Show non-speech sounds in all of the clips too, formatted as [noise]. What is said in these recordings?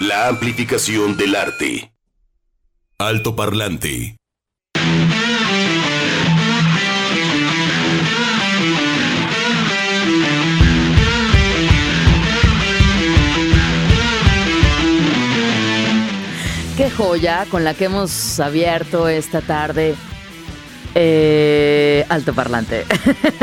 La amplificación del arte. Alto parlante. Qué joya con la que hemos abierto esta tarde. Eh, alto parlante.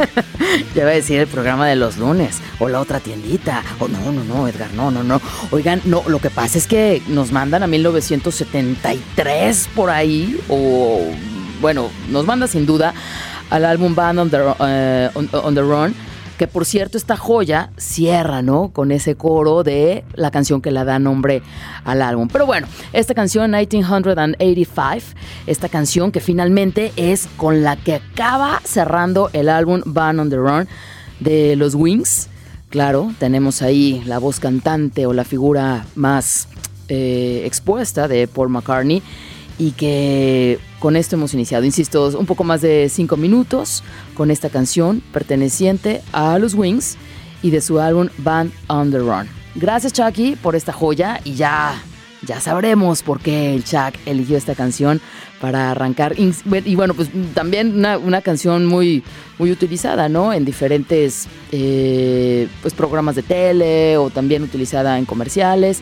[laughs] ya va a decir el programa de los lunes. O la otra tiendita. O no, no, no, Edgar, no, no, no. Oigan, no, lo que pasa es que nos mandan a 1973 por ahí. O, bueno, nos manda sin duda al álbum Band on the, eh, on- on the Run que por cierto esta joya cierra, ¿no? Con ese coro de la canción que le da nombre al álbum. Pero bueno, esta canción 1985, esta canción que finalmente es con la que acaba cerrando el álbum Band on the Run de los Wings. Claro, tenemos ahí la voz cantante o la figura más eh, expuesta de Paul McCartney y que con esto hemos iniciado, insisto, un poco más de cinco minutos con esta canción perteneciente a los Wings y de su álbum Band on the Run. Gracias Chucky por esta joya y ya, ya sabremos por qué el Chuck eligió esta canción para arrancar. Y bueno, pues también una, canción muy, muy utilizada, ¿no? En diferentes eh, pues, programas de tele o también utilizada en comerciales.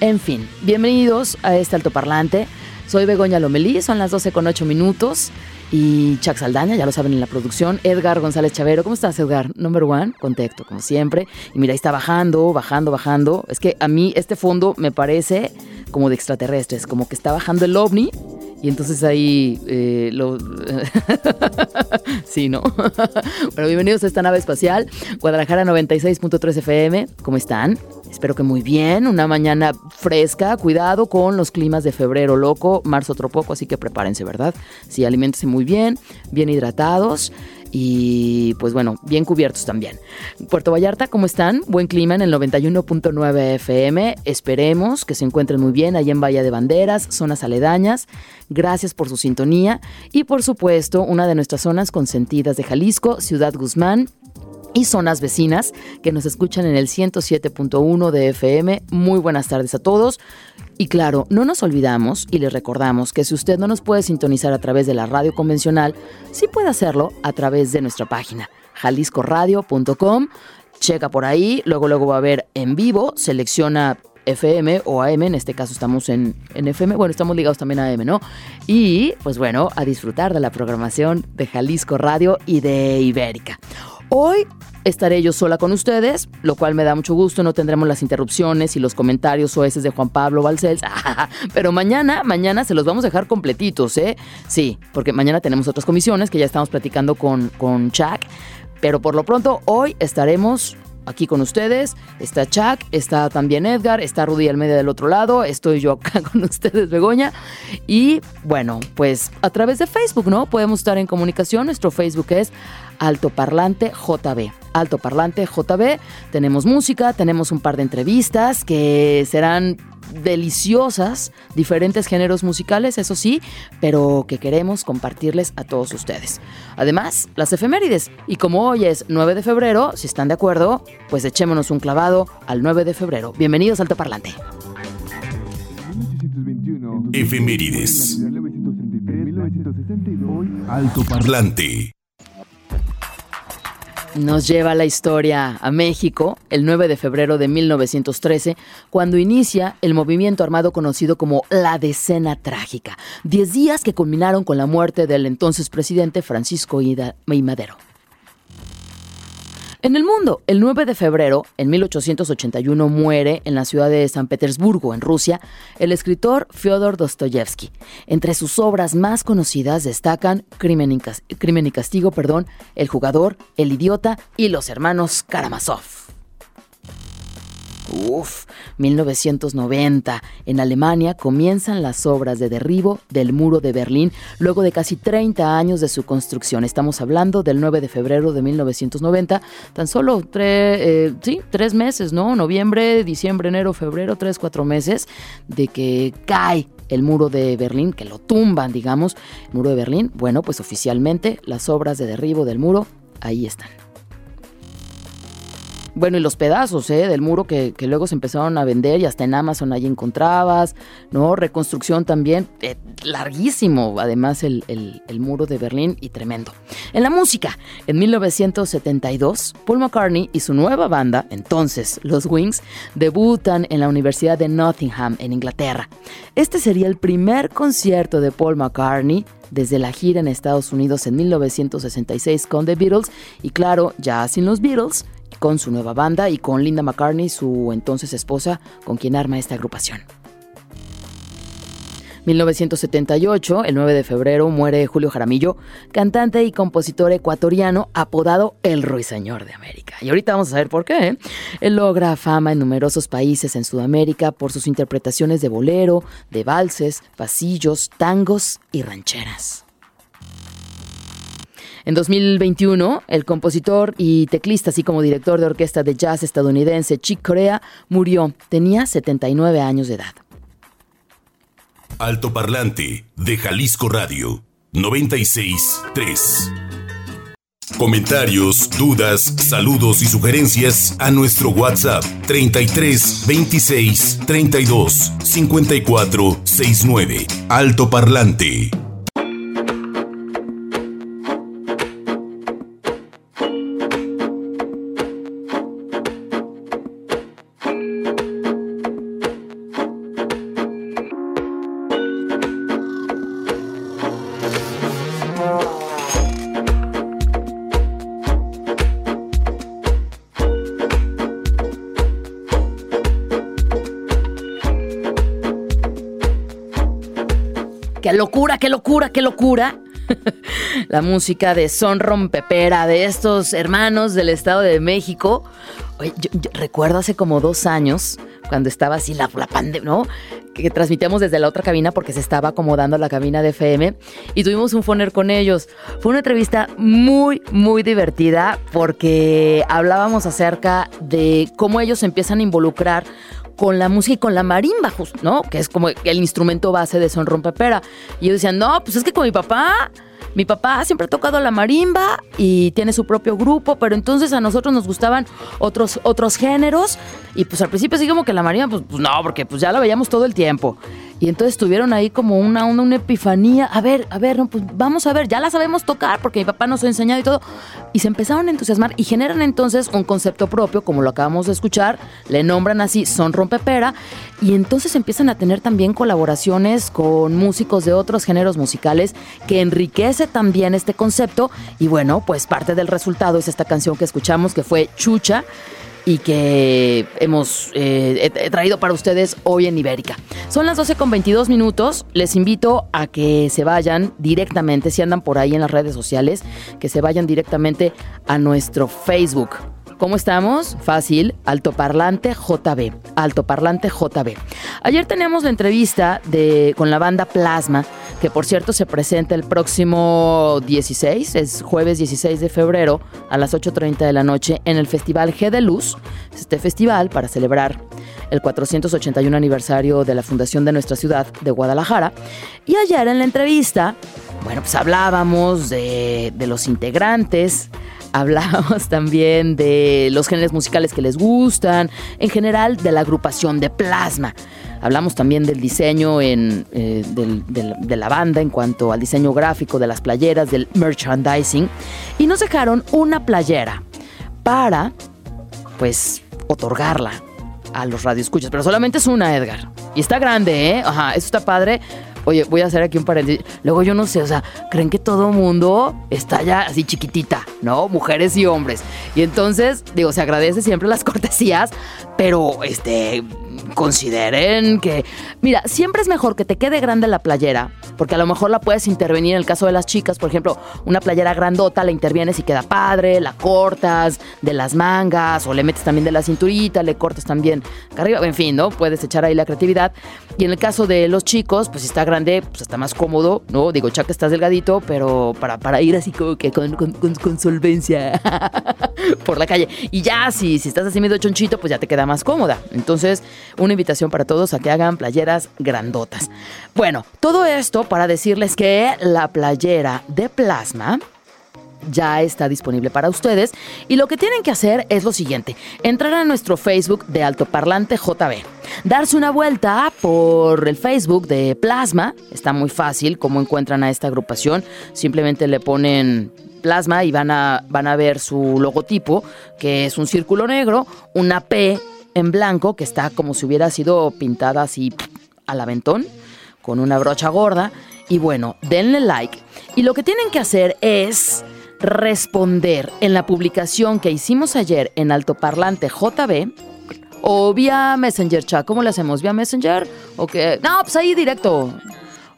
En fin, bienvenidos a este altoparlante. Soy Begoña Lomelí, son las 12 con 8 minutos. Y Chuck Saldaña, ya lo saben en la producción. Edgar González Chavero, ¿cómo estás, Edgar? Number one, contacto, como siempre. Y mira, ahí está bajando, bajando, bajando. Es que a mí este fondo me parece como de extraterrestres, como que está bajando el ovni. Y entonces ahí eh, lo. [laughs] sí, ¿no? [laughs] bueno, bienvenidos a esta nave espacial. Guadalajara 96.3 FM. ¿Cómo están? Espero que muy bien. Una mañana fresca. Cuidado con los climas de febrero loco, marzo otro poco, así que prepárense, ¿verdad? Sí, aliméntense muy bien, bien hidratados y pues bueno, bien cubiertos también. Puerto Vallarta, ¿cómo están? Buen clima en el 91.9 FM. Esperemos que se encuentren muy bien allá en Bahía de Banderas, zonas aledañas. Gracias por su sintonía y por supuesto una de nuestras zonas consentidas de Jalisco, Ciudad Guzmán, y zonas vecinas que nos escuchan en el 107.1 de FM. Muy buenas tardes a todos. Y claro, no nos olvidamos y les recordamos que si usted no nos puede sintonizar a través de la radio convencional, sí puede hacerlo a través de nuestra página jaliscoradio.com. Checa por ahí, luego luego va a ver en vivo, selecciona FM o AM, en este caso estamos en, en, FM, bueno, estamos ligados también a AM, ¿no? Y pues bueno, a disfrutar de la programación de Jalisco Radio y de Ibérica. Hoy estaré yo sola con ustedes, lo cual me da mucho gusto, no tendremos las interrupciones y los comentarios oeces de Juan Pablo Balcells, [laughs] pero mañana, mañana se los vamos a dejar completitos, ¿eh? Sí, porque mañana tenemos otras comisiones que ya estamos platicando con, con Chuck, pero por lo pronto hoy estaremos aquí con ustedes. Está Chuck, está también Edgar, está Rudy al medio del otro lado, estoy yo acá [laughs] con ustedes, Begoña. Y bueno, pues a través de Facebook, ¿no? Podemos estar en comunicación. Nuestro Facebook es Altoparlante JB. Altoparlante JB. Tenemos música, tenemos un par de entrevistas que serán deliciosas, diferentes géneros musicales, eso sí, pero que queremos compartirles a todos ustedes. Además, las efemérides. Y como hoy es 9 de febrero, si están de acuerdo, pues echémonos un clavado al 9 de febrero. Bienvenidos al Altoparlante. Efemérides. Altoparlante. Nos lleva la historia a México el 9 de febrero de 1913, cuando inicia el movimiento armado conocido como la Decena Trágica. Diez días que culminaron con la muerte del entonces presidente Francisco Ida y Madero. En el mundo, el 9 de febrero, en 1881, muere en la ciudad de San Petersburgo, en Rusia, el escritor Fyodor Dostoyevsky. Entre sus obras más conocidas destacan Crimen y, Crimen y Castigo, perdón, El jugador, El idiota y Los hermanos Karamazov. Uf, 1990. En Alemania comienzan las obras de derribo del muro de Berlín luego de casi 30 años de su construcción. Estamos hablando del 9 de febrero de 1990. Tan solo tres, eh, sí, tres meses, ¿no? Noviembre, diciembre, enero, febrero, tres, cuatro meses de que cae el muro de Berlín, que lo tumban, digamos, el muro de Berlín. Bueno, pues oficialmente las obras de derribo del muro ahí están. Bueno, y los pedazos ¿eh? del muro que, luego se empezaron a vender y hasta en Amazon ahí encontrabas, ¿no? Reconstrucción también, eh, larguísimo, además el, el, el, muro de Berlín y tremendo. En la música, en 1972, Paul McCartney y su nueva banda, entonces los Wings, debutan en la Universidad de Nottingham, en Inglaterra. Este sería el primer concierto de Paul McCartney desde la gira en Estados Unidos en 1966 con The Beatles y claro, ya sin los Beatles, con su nueva banda y con Linda McCartney, su entonces esposa, con quien arma esta agrupación. 1978, el 9 de febrero, muere Julio Jaramillo, cantante y compositor ecuatoriano apodado El Ruiseñor de América. Y ahorita vamos a ver por qué. ¿eh? Él logra fama en numerosos países en Sudamérica por sus interpretaciones de bolero, de valses, pasillos, tangos y rancheras. En 2021, el compositor y teclista, así como director de orquesta de jazz estadounidense Chick Corea, murió. Tenía 79 años de edad. Alto Parlante de Jalisco Radio 963. Comentarios, dudas, saludos y sugerencias a nuestro WhatsApp 33 26 32 54 69. Alto locura, qué locura, qué locura! [laughs] la música de Son Rompepera, de estos hermanos del Estado de México. Oye, recuerdo hace como dos años, cuando estaba así la, la pandemia, ¿no? Que transmitíamos desde la otra cabina porque se estaba acomodando la cabina de FM y tuvimos un foner con ellos. Fue una entrevista muy, muy divertida porque hablábamos acerca de cómo ellos empiezan a involucrar con la música y con la marimba, ¿no? Que es como el instrumento base de Son Rompepera. Y ellos decían, no, pues es que con mi papá, mi papá siempre ha tocado la marimba y tiene su propio grupo, pero entonces a nosotros nos gustaban otros, otros géneros. Y pues al principio sí como que la marimba, pues, pues no, porque pues ya la veíamos todo el tiempo. Y entonces tuvieron ahí como una, una, una, epifanía. A ver, a ver, no, pues vamos a ver, ya la sabemos tocar porque mi papá nos ha enseñado y todo. Y se empezaron a entusiasmar y generan entonces un concepto propio, como lo acabamos de escuchar. Le nombran así Son Rompepera. Y entonces empiezan a tener también colaboraciones con músicos de otros géneros musicales que enriquece también este concepto. Y bueno, pues parte del resultado es esta canción que escuchamos que fue Chucha y que hemos eh, traído para ustedes hoy en Ibérica. Son las 12 con 22 minutos. Les invito a que se vayan directamente, si andan por ahí en las redes sociales, que se vayan directamente a nuestro Facebook. ¿Cómo estamos? Fácil, Altoparlante JB. Altoparlante JB. Ayer teníamos la entrevista de, con la banda Plasma, que por cierto se presenta el próximo 16, es jueves 16 de febrero a las 8.30 de la noche en el Festival G de Luz. Este festival para celebrar el 481 aniversario de la fundación de nuestra ciudad de Guadalajara. Y ayer en la entrevista, bueno, pues hablábamos de, los integrantes, hablábamos [laughs] también de los géneros musicales que les gustan, en general de la agrupación de Plasma. Hablamos también del diseño en, eh, de la banda en cuanto al diseño gráfico de las playeras, del merchandising. Y nos dejaron una playera para, pues, otorgarla a los radioescuchas. Pero solamente es una, Edgar. Y está grande, ¿eh? Ajá, eso está padre. Oye, voy a hacer aquí un paréntesis. Luego yo no sé, o sea, creen que todo mundo está ya así chiquitita, ¿no? Mujeres y hombres. Y entonces, digo, se agradece siempre las [laughs] cortesías, pero este consideren que, mira, siempre es mejor que te quede grande la playera, porque a lo mejor la puedes intervenir en el caso de las chicas, por ejemplo, una playera grandota la intervienes y queda padre, la cortas de las mangas o le metes también de la cinturita, le cortas también acá arriba, en fin, ¿no? Puedes echar ahí la creatividad. Y en el caso de los chicos, pues si está grande, pues está más cómodo, ¿no? Digo, ya que estás delgadito, pero para, para ir así como que con, con, solvencia [laughs] por la calle. Y ya, si, si estás así medio chonchito, pues ya te queda más cómoda. Entonces, una invitación para todos a que hagan playeras grandotas. Bueno, todo esto para decirles que la playera de plasma ya está disponible para ustedes. Y lo que tienen que hacer es lo siguiente: entrar a nuestro Facebook de Altoparlante JB, darse una vuelta por el Facebook de Plasma. Está muy fácil cómo encuentran a esta agrupación. Simplemente le ponen plasma y van a, van a ver su logotipo, que es un círculo negro, una P en blanco, que está como si hubiera sido pintada así al aventón, con una brocha gorda. Y bueno, denle like. Y lo que tienen que hacer es responder en la publicación que hicimos ayer en Altoparlante JB o vía Messenger chat. ¿Cómo le hacemos? ¿Vía Messenger? ¿O qué? No, pues ahí directo.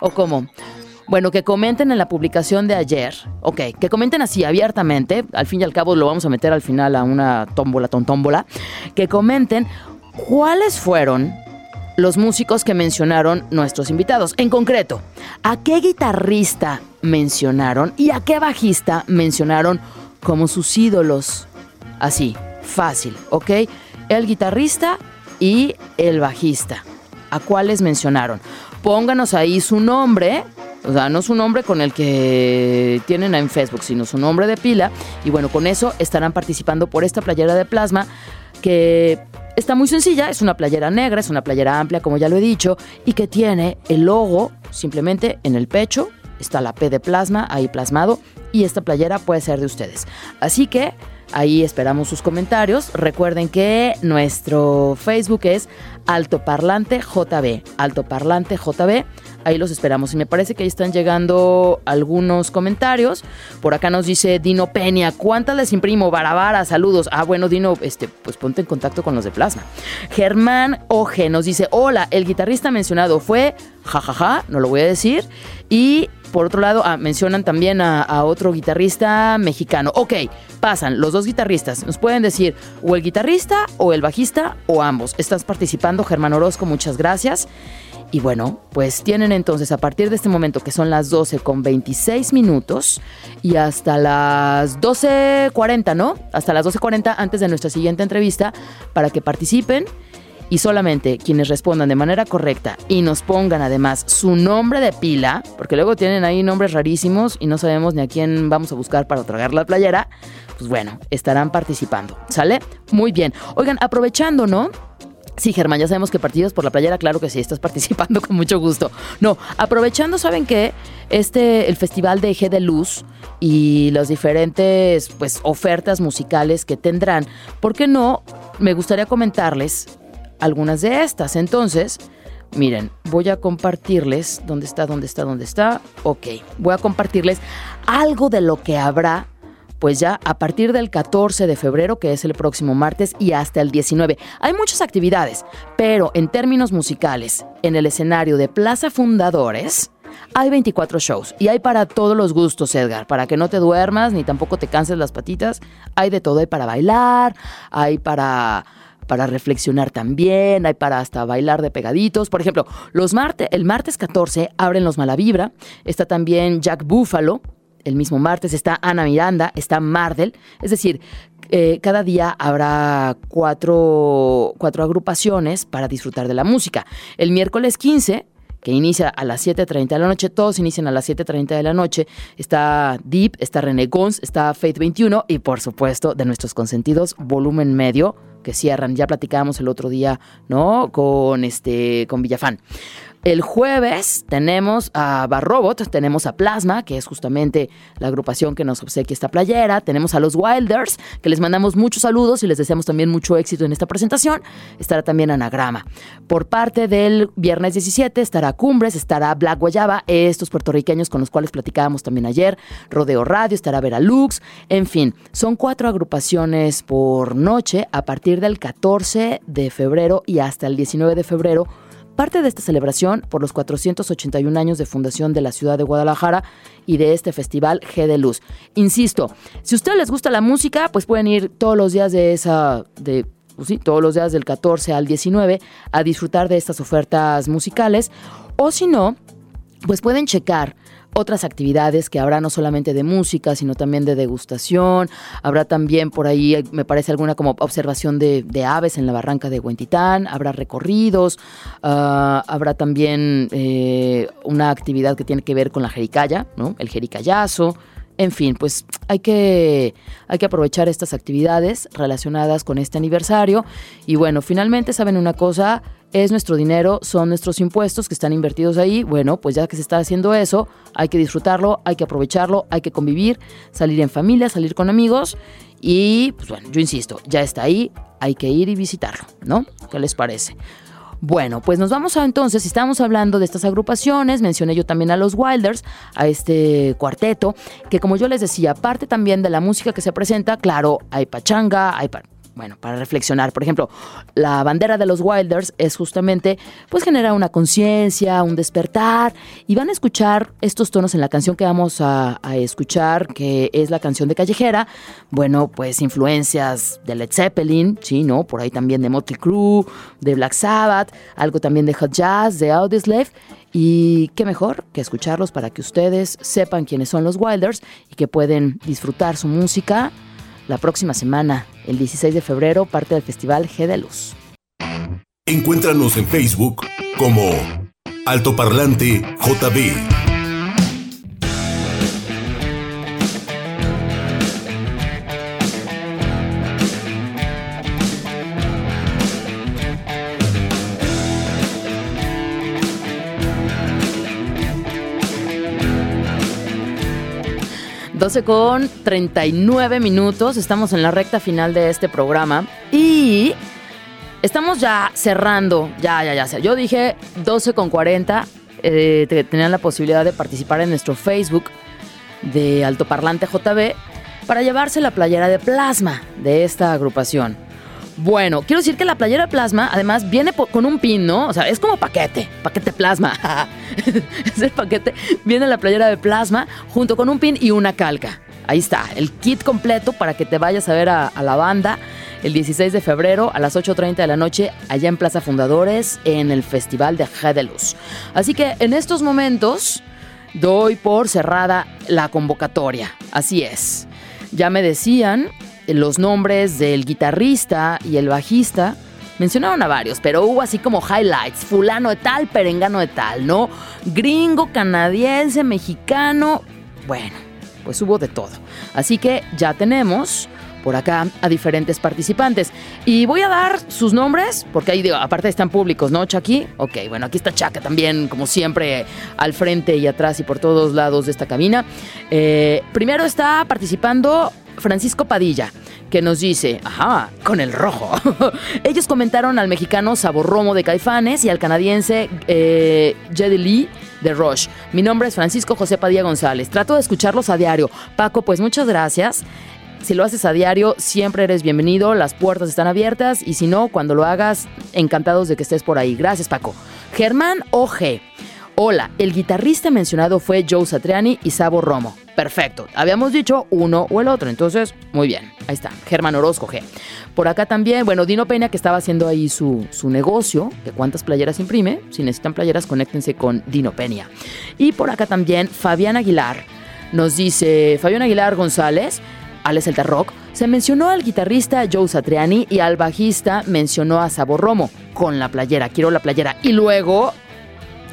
¿O cómo? Bueno, que comenten en la publicación de ayer. Ok, que comenten así abiertamente. Al fin y al cabo lo vamos a meter al final a una tómbola, tontómbola. Que comenten cuáles fueron los músicos que mencionaron nuestros invitados. En concreto, ¿a qué guitarrista mencionaron y a qué bajista mencionaron como sus ídolos? Así, fácil, ¿ok? El guitarrista y el bajista. ¿A cuáles mencionaron? Pónganos ahí su nombre o sea, no su nombre con el que tienen en Facebook, sino su nombre de pila. Y bueno, con eso estarán participando por esta playera de plasma que está muy sencilla, es una playera negra, es una playera amplia, como ya lo he dicho, y que tiene el logo simplemente en el pecho, está la P de plasma ahí plasmado, y esta playera puede ser de ustedes. Así que ahí esperamos sus comentarios. Recuerden que nuestro Facebook es Altoparlante JB, Altoparlante JB. Ahí los esperamos. Y me parece que ahí están llegando algunos comentarios. Por acá nos dice Dino Peña, ¿cuántas les imprimo? Barabara, saludos. Ah, bueno, Dino, este, pues ponte en contacto con los de Plasma. Germán Oje nos dice, hola, el guitarrista mencionado fue, jajaja, no lo voy a decir. Y por otro lado, ah, mencionan también a, a, otro guitarrista mexicano. Ok, pasan los dos guitarristas. Nos pueden decir o el guitarrista o el bajista o ambos. Estás participando, Germán Orozco, muchas gracias. Y bueno, pues tienen entonces a partir de este momento que son las 12 con 26 minutos y hasta las 12.40, ¿no? Hasta las 12.40 antes de nuestra siguiente entrevista para que participen y solamente quienes respondan de manera correcta y nos pongan además su nombre de pila, porque luego tienen ahí nombres rarísimos y no sabemos ni a quién vamos a buscar para tragar la playera, pues bueno, estarán participando. ¿Sale? Muy bien. Oigan, aprovechando, ¿no? Sí, Germán, ya sabemos que partidos por la playera, claro que sí, estás participando [laughs] con mucho gusto. No, aprovechando, ¿saben qué? Este, el Festival de Eje de Luz y las diferentes, pues, ofertas musicales que tendrán, ¿por qué no? Me gustaría comentarles algunas de estas. Entonces, miren, voy a compartirles, ¿dónde está, dónde está, dónde está? Ok, voy a compartirles algo de lo que habrá pues ya a partir del 14 de febrero, que es el próximo martes, y hasta el 19. Hay muchas actividades, pero en términos musicales, en el escenario de Plaza Fundadores, hay 24 shows y hay para todos los gustos, Edgar, para que no te duermas ni tampoco te canses las patitas. Hay de todo, hay para bailar, hay para para reflexionar también, hay para hasta bailar de pegaditos. Por ejemplo, los martes, el martes 14 abren los Malavibra, está también Jack Buffalo, el mismo martes está Ana Miranda, está Mardel, es decir, eh, cada día habrá cuatro, cuatro agrupaciones para disfrutar de la música. El miércoles 15 que inicia a las 7.30 de la noche, todos inician a las 7.30 de la noche, está Deep, está René Gons, está Faith 21 y por supuesto de nuestros consentidos, volumen medio, que cierran, ya platicábamos el otro día, ¿no? Con este, con Villafán. El jueves tenemos a Barrobot, tenemos a Plasma, que es justamente la agrupación que nos obsequia esta playera, tenemos a los Wilders, que les mandamos muchos saludos y les deseamos también mucho éxito en esta presentación. Estará también Anagrama. Por parte del viernes 17 estará Cumbres, estará Black Guayaba, estos puertorriqueños con los cuales platicábamos también ayer, Rodeo Radio, estará Veralux, en fin, son cuatro agrupaciones por noche a partir del 14 de febrero y hasta el 19 de febrero parte de esta celebración por los 481 años de fundación de la ciudad de Guadalajara y de este festival G de Luz. Insisto, si a ustedes les gusta la música, pues pueden ir todos los días de esa, de pues sí, todos los días del 14 al 19 a disfrutar de estas ofertas musicales. O si no, pues pueden checar otras actividades que habrá no solamente de música, sino también de degustación. Habrá también por ahí, me parece, alguna como observación de, aves en la barranca de Huentitán. Habrá recorridos. Ah, habrá también eh, una actividad que tiene que ver con la jericaya, ¿no? El jericayazo. En fin, pues hay que, hay que aprovechar estas actividades relacionadas con este aniversario. Y bueno, finalmente, ¿saben una cosa? Es nuestro dinero, son nuestros impuestos que están invertidos ahí. Bueno, pues ya que se está haciendo eso, hay que disfrutarlo, hay que aprovecharlo, hay que convivir, salir en familia, salir con amigos. Y pues bueno, yo insisto, ya está ahí, hay que ir y visitarlo, ¿no? ¿Qué les parece? Bueno, pues nos vamos a entonces, estamos hablando de estas agrupaciones, mencioné yo también a los Wilders, a este cuarteto, que como yo les decía, aparte también de la música que se presenta, claro, hay pachanga, hay bueno, para reflexionar. Por ejemplo, la bandera de los Wilders es justamente, pues genera una conciencia, un despertar, y van a escuchar estos tonos en la canción que vamos a, escuchar, que es la canción de Callejera. Bueno, pues influencias de Led Zeppelin, sí, ¿no? Por ahí también de Motley Crue, de Black Sabbath, algo también de Hot Jazz, de Audioslave. Y qué mejor que escucharlos para que ustedes sepan quiénes son los Wilders y que pueden disfrutar su música la próxima semana, el 16 de febrero, parte del Festival G de Luz. Encuéntranos en Facebook como Altoparlante JB. 12 con 39 minutos. Estamos en la recta final de este programa. Y estamos ya cerrando. Ya, ya, ya. Yo dije 12 con 40. Eh, tenían la posibilidad de participar en nuestro Facebook de Altoparlante JB para llevarse la playera de plasma de esta agrupación. Bueno, quiero decir que la playera plasma además viene con un pin, ¿no? O sea, es como paquete, paquete plasma. [laughs] es el paquete, viene la playera de plasma junto con un pin y una calca. Ahí está, el kit completo para que te vayas a ver a, la banda el 16 de febrero a las 8.30 de la noche allá en Plaza Fundadores en el Festival de Luz. Así que en estos momentos doy por cerrada la convocatoria. Así es. Ya me decían los nombres del guitarrista y el bajista. Mencionaron a varios, pero hubo así como highlights, fulano de tal, perengano de tal, ¿no? Gringo, canadiense, mexicano. Bueno, pues hubo de todo. Así que ya tenemos por acá a diferentes participantes. Y voy a dar sus nombres, porque ahí digo, aparte están públicos, ¿no, Chucky? Ok, bueno, aquí está Chaca también, como siempre, al frente y atrás y por todos lados de esta cabina. Eh, primero está participando Francisco Padilla, que nos dice, ajá, con el rojo. [laughs] Ellos comentaron al mexicano Sabor Romo de Caifanes y al canadiense eh, Jedi Lee de Rush. Mi nombre es Francisco José Padilla González. Trato de escucharlos a diario. Paco, pues muchas gracias. Si lo haces a diario, siempre eres bienvenido, las puertas están abiertas y si no, cuando lo hagas, encantados de que estés por ahí. Gracias, Paco. Germán O.G. Hola, el guitarrista mencionado fue Joe Satriani y Sabo Romo. Perfecto, habíamos dicho uno o el otro, entonces, muy bien, ahí está, Germán Orozco G. Por acá también, bueno, Dino Peña que estaba haciendo ahí su, su negocio, de cuántas playeras imprime, si necesitan playeras, conéctense con Dino Peña. Y por acá también, Fabián Aguilar, nos dice, Fabián Aguilar González, Alex El Rock, se mencionó al guitarrista Joe Satriani y al bajista mencionó a Sabo Romo con la playera, quiero la playera. Y luego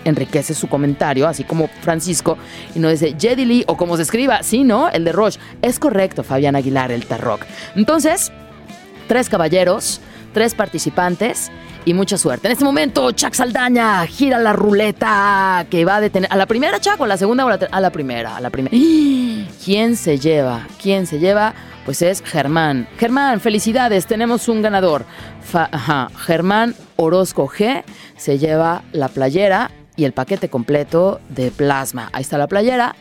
enriquece su comentario, así como Francisco, y no dice Jedi Lee o como se escriba, sí, ¿no? El de Roche. Es correcto, Fabián Aguilar, el Tarrock. Entonces, tres caballeros, tres participantes y mucha suerte. En este momento, Chuck Saldaña gira la ruleta que va a detener. ¿A la primera, Chuck, o a la segunda o la, a la primera? A la primera. [gasps] ¿Quién se lleva? ¿Quién se lleva? Pues es Germán. Germán, felicidades, tenemos un ganador. ajá, Germán Orozco G se lleva la playera y el paquete completo de plasma. Ahí está la playera,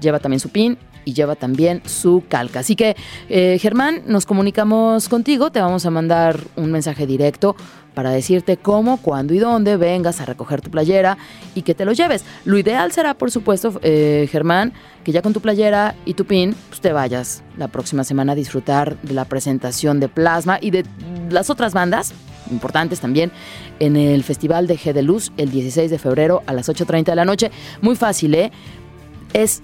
lleva también su pin y lleva también su calca. Así que, eh, Germán, nos comunicamos contigo, te vamos a mandar un mensaje directo para decirte cómo, cuándo y dónde vengas a recoger tu playera y que te lo lleves. Lo ideal será, por supuesto, eh, Germán, que ya con tu playera y tu pin, pues te vayas la próxima semana a disfrutar de la presentación de Plasma y de las otras bandas importantes también en el Festival de G de Luz el 16 de febrero a las 8.30 de la noche. Muy fácil, ¿eh? Es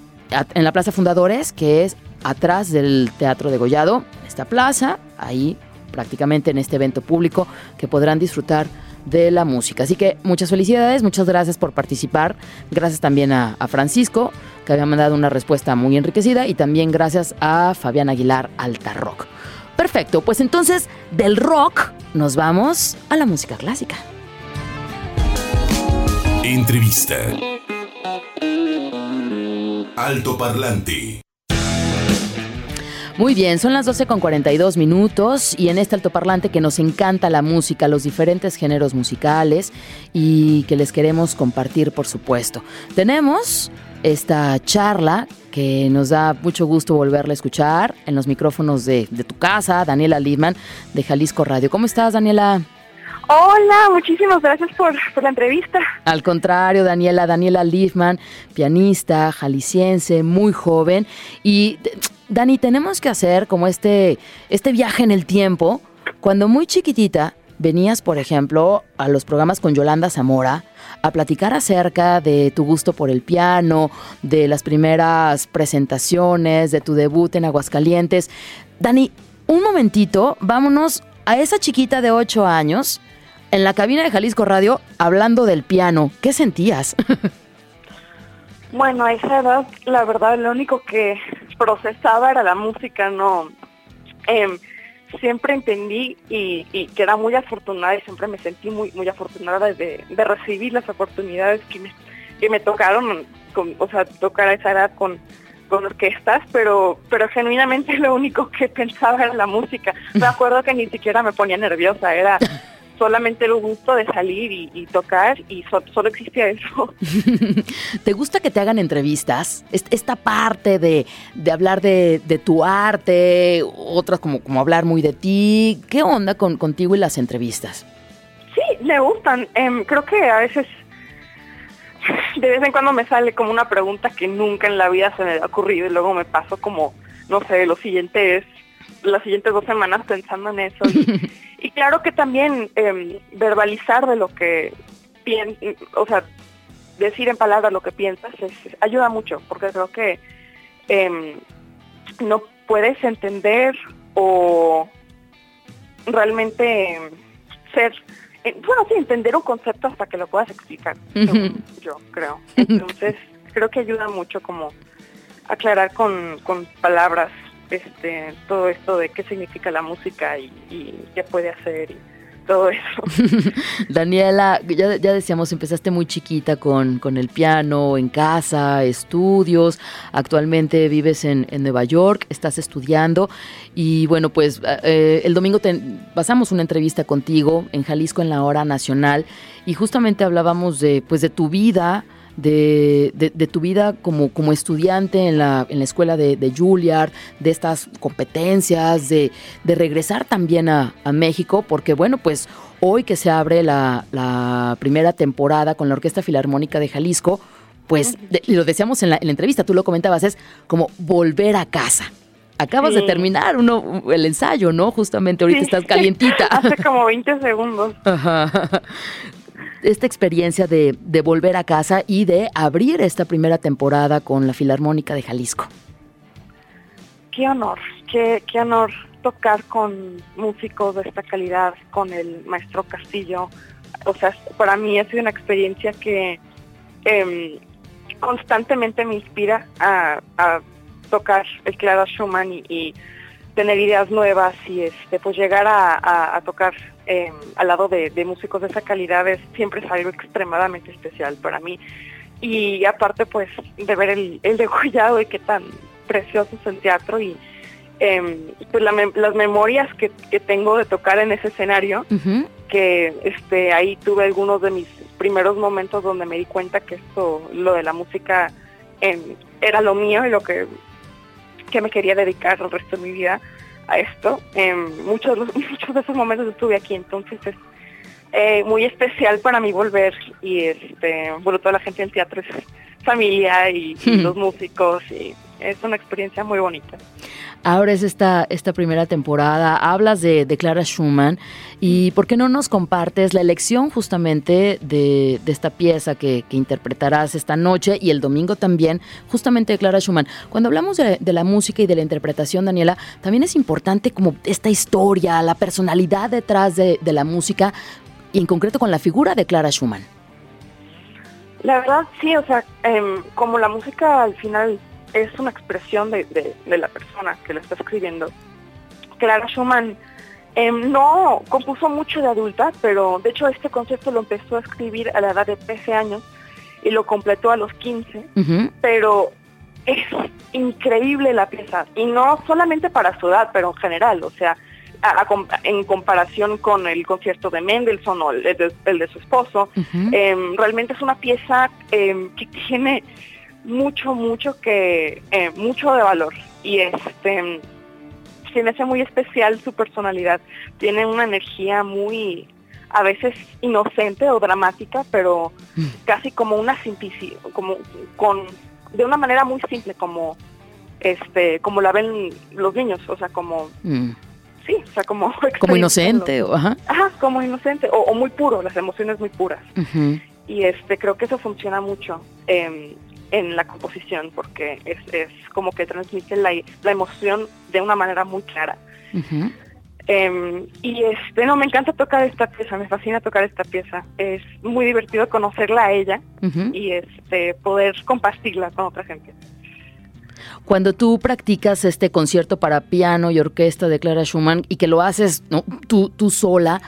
en la Plaza Fundadores, que es atrás del Teatro de Gollado, esta plaza, ahí prácticamente en este evento público que podrán disfrutar de la música. Así que muchas felicidades, muchas gracias por participar. Gracias también a, a Francisco, que había mandado una respuesta muy enriquecida, y también gracias a Fabián Aguilar Alta Rock. Perfecto, pues entonces del rock nos vamos a la música clásica. Entrevista. Alto Parlante. Muy bien, son las 12 con 42 minutos y en este altoparlante que nos encanta la música, los diferentes géneros musicales y que les queremos compartir, por supuesto. Tenemos esta charla que nos da mucho gusto volverla a escuchar en los micrófonos de, de tu casa, Daniela Lidman de Jalisco Radio. ¿Cómo estás, Daniela? Hola, muchísimas gracias por, por, la entrevista. Al contrario, Daniela, Daniela Liefman, pianista, jalisciense, muy joven. Y Dani, tenemos que hacer como este, este viaje en el tiempo. Cuando muy chiquitita venías, por ejemplo, a los programas con Yolanda Zamora a platicar acerca de tu gusto por el piano, de las primeras presentaciones, de tu debut en Aguascalientes. Dani, un momentito, vámonos a esa chiquita de 8 años en la cabina de Jalisco Radio hablando del piano. ¿Qué sentías? [laughs] Bueno, a esa edad, la verdad, lo único que procesaba era la música, no. Eh, siempre entendí y, y, que era muy afortunada y siempre me sentí muy muy afortunada de, recibir las oportunidades que me, que me tocaron, o sea, tocar a esa edad con, con orquestas, pero, pero genuinamente [laughs] lo único que pensaba era la música. Me acuerdo que ni siquiera me ponía nerviosa, era solamente el gusto de salir y, y tocar y so, solo existía eso. [laughs] ¿Te gusta que te hagan entrevistas? Esta parte de, de hablar de, de, tu arte, otras como, como hablar muy de ti. ¿Qué onda con, contigo y las entrevistas? Sí, me gustan. Eh, creo que a veces, de vez en cuando me sale como una pregunta que nunca en la vida se me ha ocurrido y luego me paso como, no sé, lo siguiente es las siguientes dos semanas pensando en eso. Y, [laughs] claro que también eh, verbalizar de lo que piensas, o sea, decir en palabras lo que piensas es, ayuda mucho, porque creo que eh, no puedes entender o realmente ser, eh, bueno, sí, entender un concepto hasta que lo puedas explicar, uh -huh. yo creo. [laughs] Entonces, creo que ayuda mucho como aclarar con, con palabras este, todo esto de qué significa la música y, y qué puede hacer y todo eso. [laughs] Daniela, ya, ya, decíamos, empezaste muy chiquita con, con, el piano, en casa, estudios, actualmente vives en, en Nueva York, estás estudiando. Y bueno, pues eh, el domingo te, pasamos una entrevista contigo en Jalisco en la hora nacional. Y justamente hablábamos de, pues, de tu vida, de, de, de, tu vida como, como estudiante en la, en la escuela de, de Juilliard, de estas competencias, de, de regresar también a, a, México, porque bueno, pues hoy que se abre la, la primera temporada con la Orquesta Filarmónica de Jalisco, pues y lo decíamos en la, en la, entrevista, tú lo comentabas, es como volver a casa. Acabas sí. de terminar uno, el ensayo, ¿no? Justamente ahorita sí. estás calientita. [laughs] Hace como 20 segundos. Ajá esta experiencia de, de, volver a casa y de abrir esta primera temporada con la Filarmónica de Jalisco? Qué honor, qué, qué honor tocar con músicos de esta calidad, con el maestro Castillo. O sea, para mí ha sido una experiencia que eh, constantemente me inspira a, tocar el Clara Schumann y, tener ideas nuevas y este pues llegar a tocar eh, al lado de, de, músicos de esa calidad es siempre es algo extremadamente especial para mí. Y aparte, pues, de ver el, el degollado y qué tan precioso es el teatro y eh, pues la, las memorias que, que, tengo de tocar en ese escenario, uh -huh. que este ahí tuve algunos de mis primeros momentos donde me di cuenta que esto, lo de la música, eh, era lo mío y lo que, que me quería dedicar el resto de mi vida a esto. Eh, muchos, [laughs] muchos de esos momentos estuve aquí, entonces es eh, muy especial para mí volver y este, bueno, toda la gente en teatro es familia y, y [laughs] los músicos y es una experiencia muy bonita. Ahora es esta, esta primera temporada, hablas de, de, Clara Schumann y ¿por qué no nos compartes la elección justamente de, de esta pieza que, que, interpretarás esta noche y el domingo también, justamente de Clara Schumann? Cuando hablamos de, de la música y de la interpretación, Daniela, también es importante como esta historia, la personalidad detrás de, de la música, y en concreto con la figura de Clara Schumann. La verdad, sí, o sea, em, como la música al final es una expresión de, de, la persona que la está escribiendo. Clara Schumann em, no compuso mucho de adulta, pero de hecho este concepto lo empezó a escribir a la edad de 13 años y lo completó a los 15, pero es increíble la pieza, y no solamente para su edad, pero en general, o sea, en comparación con el concierto de Mendelssohn o el de, su esposo, em, realmente es una pieza em, que tiene mucho, mucho que, eh, mucho de valor, y este se me hace muy especial su personalidad, tiene una energía muy a veces inocente o dramática, pero mm. casi como una simplicidad, como con de una manera muy simple como este como la ven los niños o sea como mm. sí o sea como [laughs] como inocente o, ajá. como inocente o, muy puro las emociones muy puras y este creo que eso funciona mucho en la composición porque es, es como que transmite la, la, emoción de una manera muy clara Em, y este, no, me encanta tocar esta pieza, me fascina tocar esta pieza. Es muy divertido conocerla a ella y este, poder compartirla con otra gente. Cuando tú practicas este concierto para piano y orquesta de Clara Schumann y que lo haces tú, tú sola,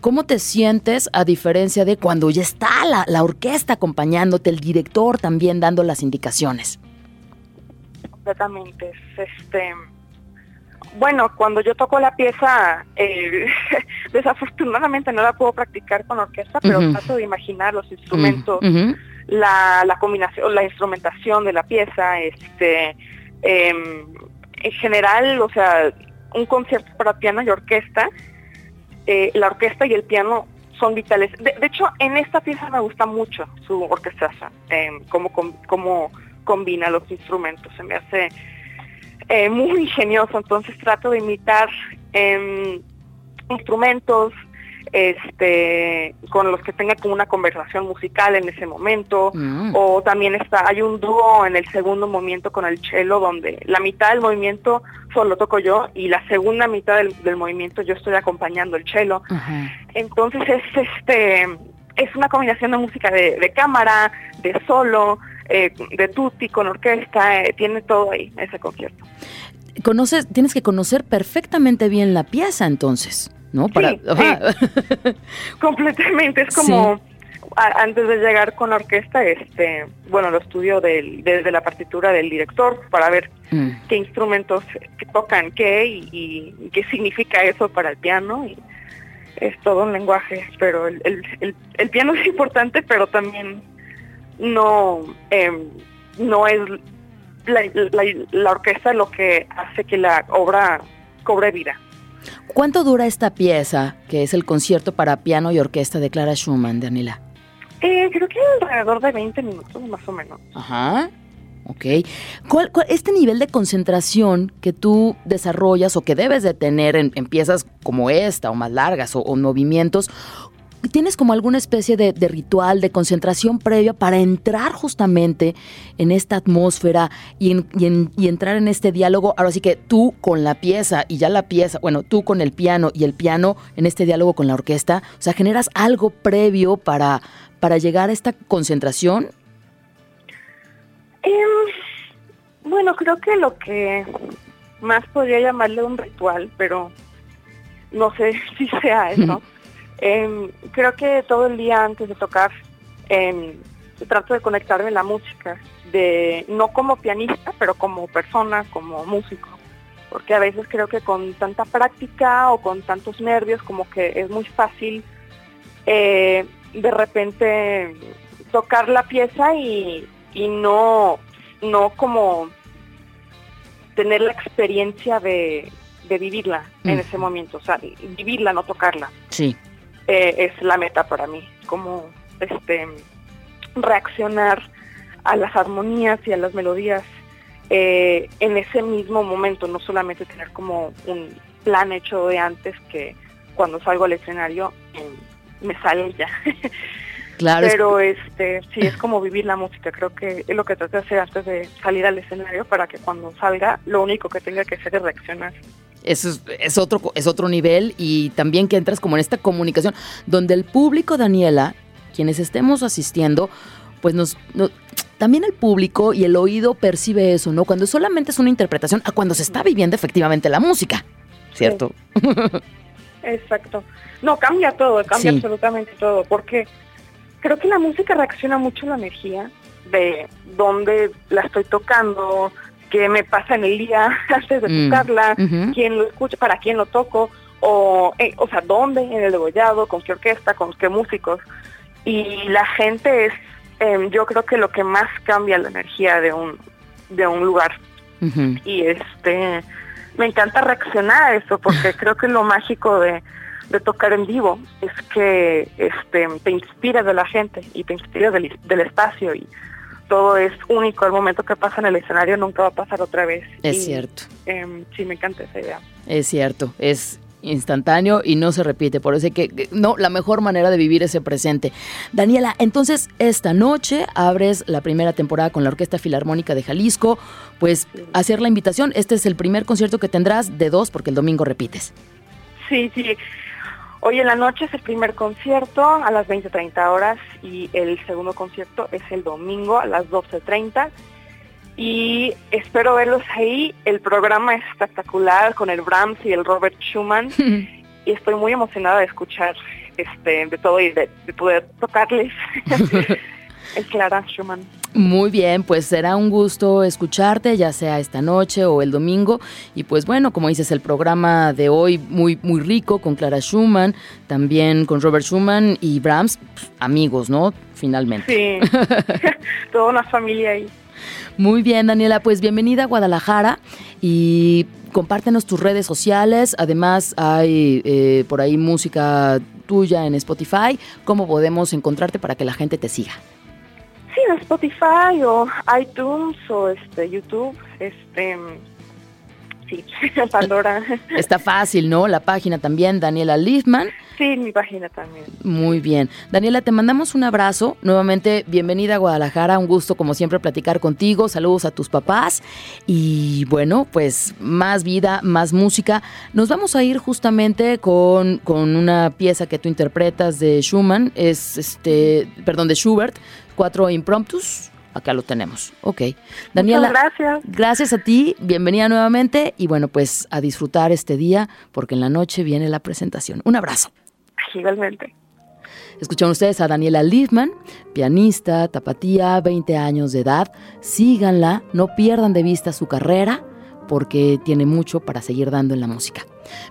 ¿Cómo te sientes a diferencia de cuando ya está la, la, orquesta acompañándote, el director también dando las indicaciones? Completamente. Este, bueno, cuando yo toco la pieza, eh, [laughs] desafortunadamente no la puedo practicar con orquesta, pero trato de imaginar los instrumentos, la, la, combinación, la instrumentación de la pieza, este, em, en general, o sea, un concierto para piano y orquesta, eh, la orquesta y el piano son vitales. De, hecho, en esta pieza me gusta mucho su orquestación, cómo, cómo combina los instrumentos, se me hace eh, muy ingenioso, entonces trato de imitar em, instrumentos este con los que tenga como una conversación musical en ese momento mm. o también está hay un dúo en el segundo movimiento con el cello donde la mitad del movimiento solo toco yo y la segunda mitad del, movimiento yo estoy acompañando el cello entonces es este es una combinación de música de cámara de solo eh, de tutti con orquesta, eh, tiene todo ahí, ese concierto. Conoces, tienes que conocer perfectamente bien la pieza entonces, ¿no? Para, sí, [laughs] completamente, es como... antes de llegar con la orquesta, este, bueno, lo estudio desde la partitura del director para ver mm. qué instrumentos tocan qué y, qué significa eso para el piano. Y es todo un lenguaje, pero el piano [laughs] es importante, pero también no, em, no es la, orquesta lo que hace que la obra cobre vida. ¿Cuánto dura esta pieza, que es el concierto para piano y orquesta de Clara Schumann, Daniela? Eh, creo que alrededor de 20 minutos, más o menos. Ajá. Ok. ¿Cuál, este nivel de concentración que tú desarrollas o que debes de tener en, piezas como esta o más largas o, o movimientos, ¿Tienes como alguna especie de, ritual, de concentración previa para entrar justamente en esta atmósfera y, entrar en este diálogo? Ahora sí que tú con la pieza y ya la pieza, bueno, tú con el piano y el piano en este diálogo con la orquesta, o sea, ¿generas algo previo para, llegar a esta concentración? Em, bueno, creo que lo que más podría llamarle un ritual, pero no sé [laughs] si sea eso. Em, creo que todo el día antes de tocar em, trato de conectarme en la música, de no como pianista, pero como persona, como músico, porque a veces creo que con tanta práctica o con tantos nervios como que es muy fácil eh, de repente tocar la pieza y, no, no como tener la experiencia de, vivirla en ese momento, o sea, vivirla, no tocarla. Sí. Eh, es la meta para mí, como este reaccionar a las armonías y a las melodías eh, en ese mismo momento, no solamente tener como un plan hecho de antes que cuando salgo al escenario eh, me sale ya. [laughs] Claro. Pero este sí es como vivir la música, creo que es lo que trato de hacer antes de salir al escenario para que cuando salga lo único que tenga que hacer es reaccionar Eso es, otro, es otro nivel y también que entras como en esta comunicación donde el público, Daniela, quienes estemos asistiendo, pues nos, también el público y el oído percibe eso, ¿no? Cuando solamente es una interpretación a cuando se está viviendo efectivamente la música, ¿cierto? [laughs] Exacto. No, cambia todo, cambia absolutamente todo, porque creo que la música reacciona mucho a la energía de dónde la estoy tocando, qué me pasa en el día [laughs] antes de mm, tocarla, quién lo escucha, para quién lo toco, o, eh, o sea, dónde, en el degollado, con qué orquesta, con qué músicos. Y la gente es, em, yo creo que lo que más cambia la energía de un, de un lugar. Y este, me encanta reaccionar a eso, porque [laughs] creo que lo mágico de, de tocar en vivo es que este, te inspira de la gente y te inspira del, del espacio y todo es único. El momento que pasa en el escenario nunca va a pasar otra vez. Es cierto. Eh, sí, me encanta esa idea. Es cierto, es instantáneo y no se repite. Por eso que, no, la mejor manera de vivir ese presente. Daniela, entonces esta noche abres la primera temporada con la Orquesta Filarmónica de Jalisco. Pues hacer la invitación. Este es el primer concierto que tendrás de dos porque el domingo repites. Sí, sí. Hoy en la noche es el primer concierto a las 20.30 horas y el segundo concierto es el domingo a las 12.30 y espero verlos ahí. El programa es espectacular con el Brahms y el Robert Schumann. [laughs] Y estoy muy emocionada de escuchar este de todo y de, poder tocarles [laughs] el Clara Schumann. Muy bien, pues será un gusto escucharte, ya sea esta noche o el domingo. Y pues bueno, como dices, el programa de hoy muy, muy rico con Clara Schumann, también con Robert Schumann y Brahms, amigos, ¿no? Finalmente. Sí, [laughs] [laughs] toda una familia ahí. Muy bien, Daniela, pues bienvenida a Guadalajara y compártenos tus redes sociales. Además, hay eh, por ahí música tuya en Spotify. ¿Cómo podemos encontrarte para que la gente te siga? Sí, en Spotify o iTunes o este YouTube, este sí, [laughs] Pandora. Está fácil, ¿no? La página también, Daniela Liefman. Sí, mi página también. Muy bien. Daniela, te mandamos un abrazo. Nuevamente, bienvenida a Guadalajara. Un gusto, como siempre, platicar contigo. Saludos a tus papás. Y bueno, pues más vida, más música. Nos vamos a ir justamente con, con una pieza que tú interpretas de Schumann. Es este, perdón, de Schubert. Cuatro impromptus acá lo tenemos. Ok. Daniela, gracias. Gracias a ti, bienvenida nuevamente y bueno, pues a disfrutar este día porque en la noche viene la presentación. Un abrazo. Igualmente. Escucharon ustedes a Daniela Liefman, pianista, tapatía, 20 años de edad. Síganla, no pierdan de vista su carrera porque tiene mucho para seguir dando en la música.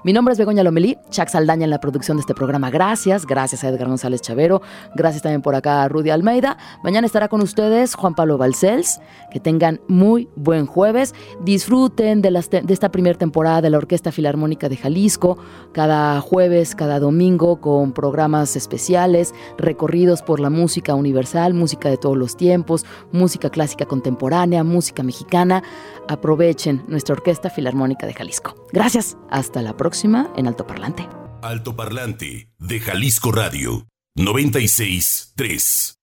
Mi nombre es Begoña Lomelí, Chuck Saldaña en la producción de este programa. Gracias, gracias a Edgar González Chavero, gracias también por acá a Rudy Almeida. Mañana estará con ustedes Juan Pablo Balcells. Que tengan muy buen jueves. Disfruten de, de esta primera temporada de la Orquesta Filarmónica de Jalisco, cada jueves, cada domingo, con programas especiales, recorridos por la música universal, música de todos los tiempos, música clásica contemporánea, música mexicana. Aprovechen nuestra Orquesta Filarmónica de Jalisco. Gracias, hasta la próxima en Alto Parlante. Alto Parlante de Jalisco Radio 96 3.